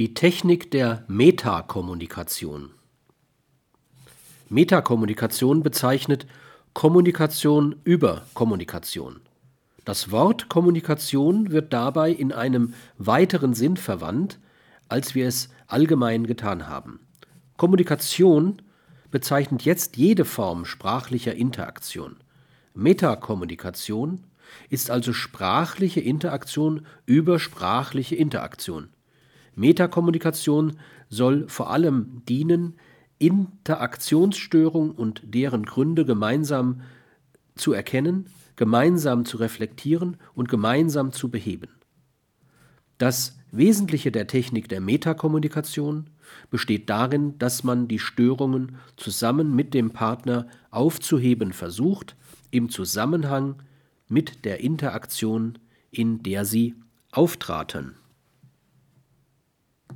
Die Technik der Metakommunikation. Metakommunikation bezeichnet Kommunikation über Kommunikation. Das Wort Kommunikation wird dabei in einem weiteren Sinn verwandt, als wir es allgemein getan haben. Kommunikation bezeichnet jetzt jede Form sprachlicher Interaktion. Metakommunikation ist also sprachliche Interaktion über sprachliche Interaktion. Metakommunikation soll vor allem dienen, Interaktionsstörungen und deren Gründe gemeinsam zu erkennen, gemeinsam zu reflektieren und gemeinsam zu beheben. Das Wesentliche der Technik der Metakommunikation besteht darin, dass man die Störungen zusammen mit dem Partner aufzuheben versucht, im Zusammenhang mit der Interaktion, in der sie auftraten